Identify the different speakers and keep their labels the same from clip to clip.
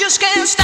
Speaker 1: just can't stop.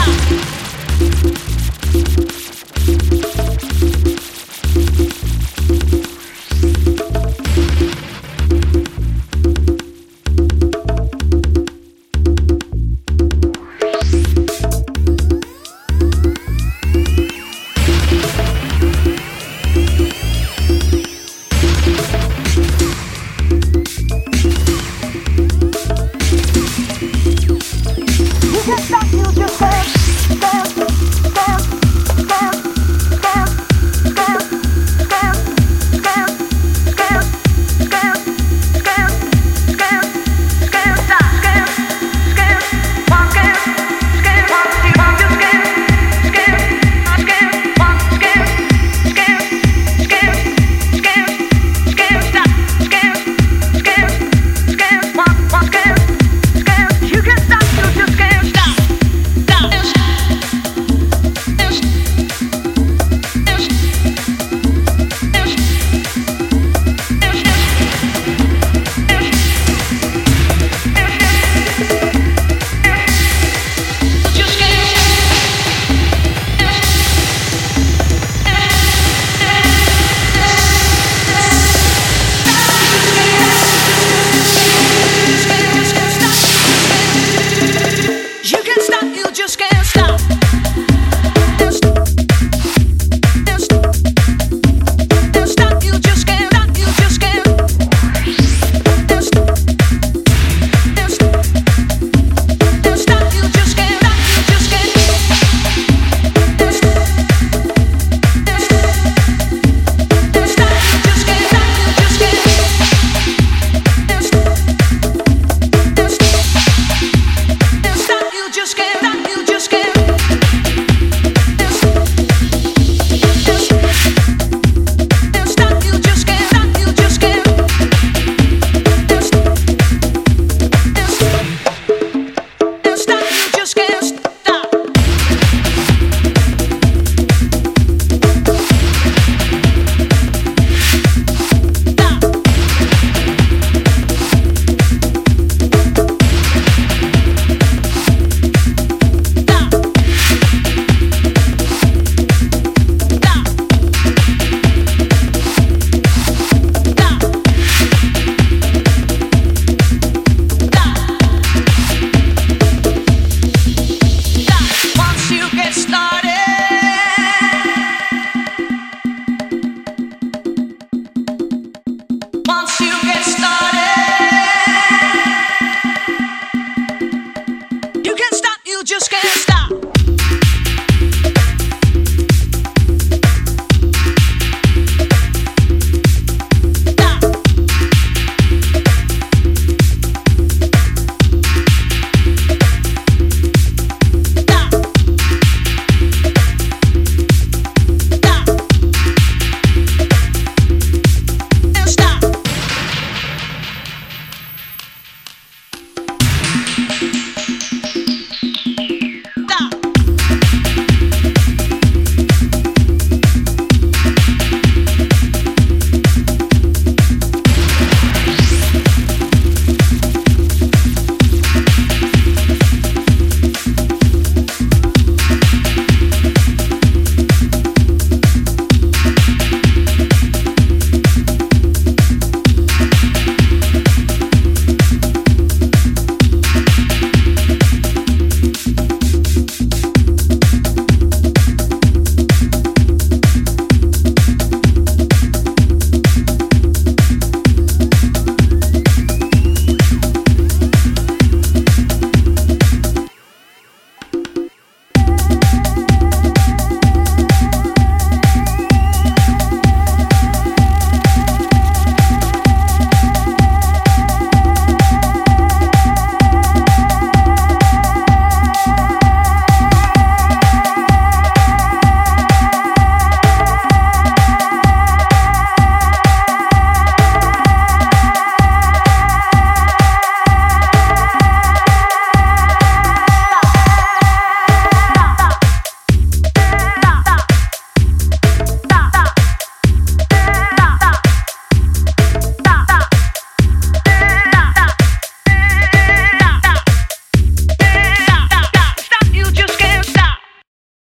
Speaker 1: want you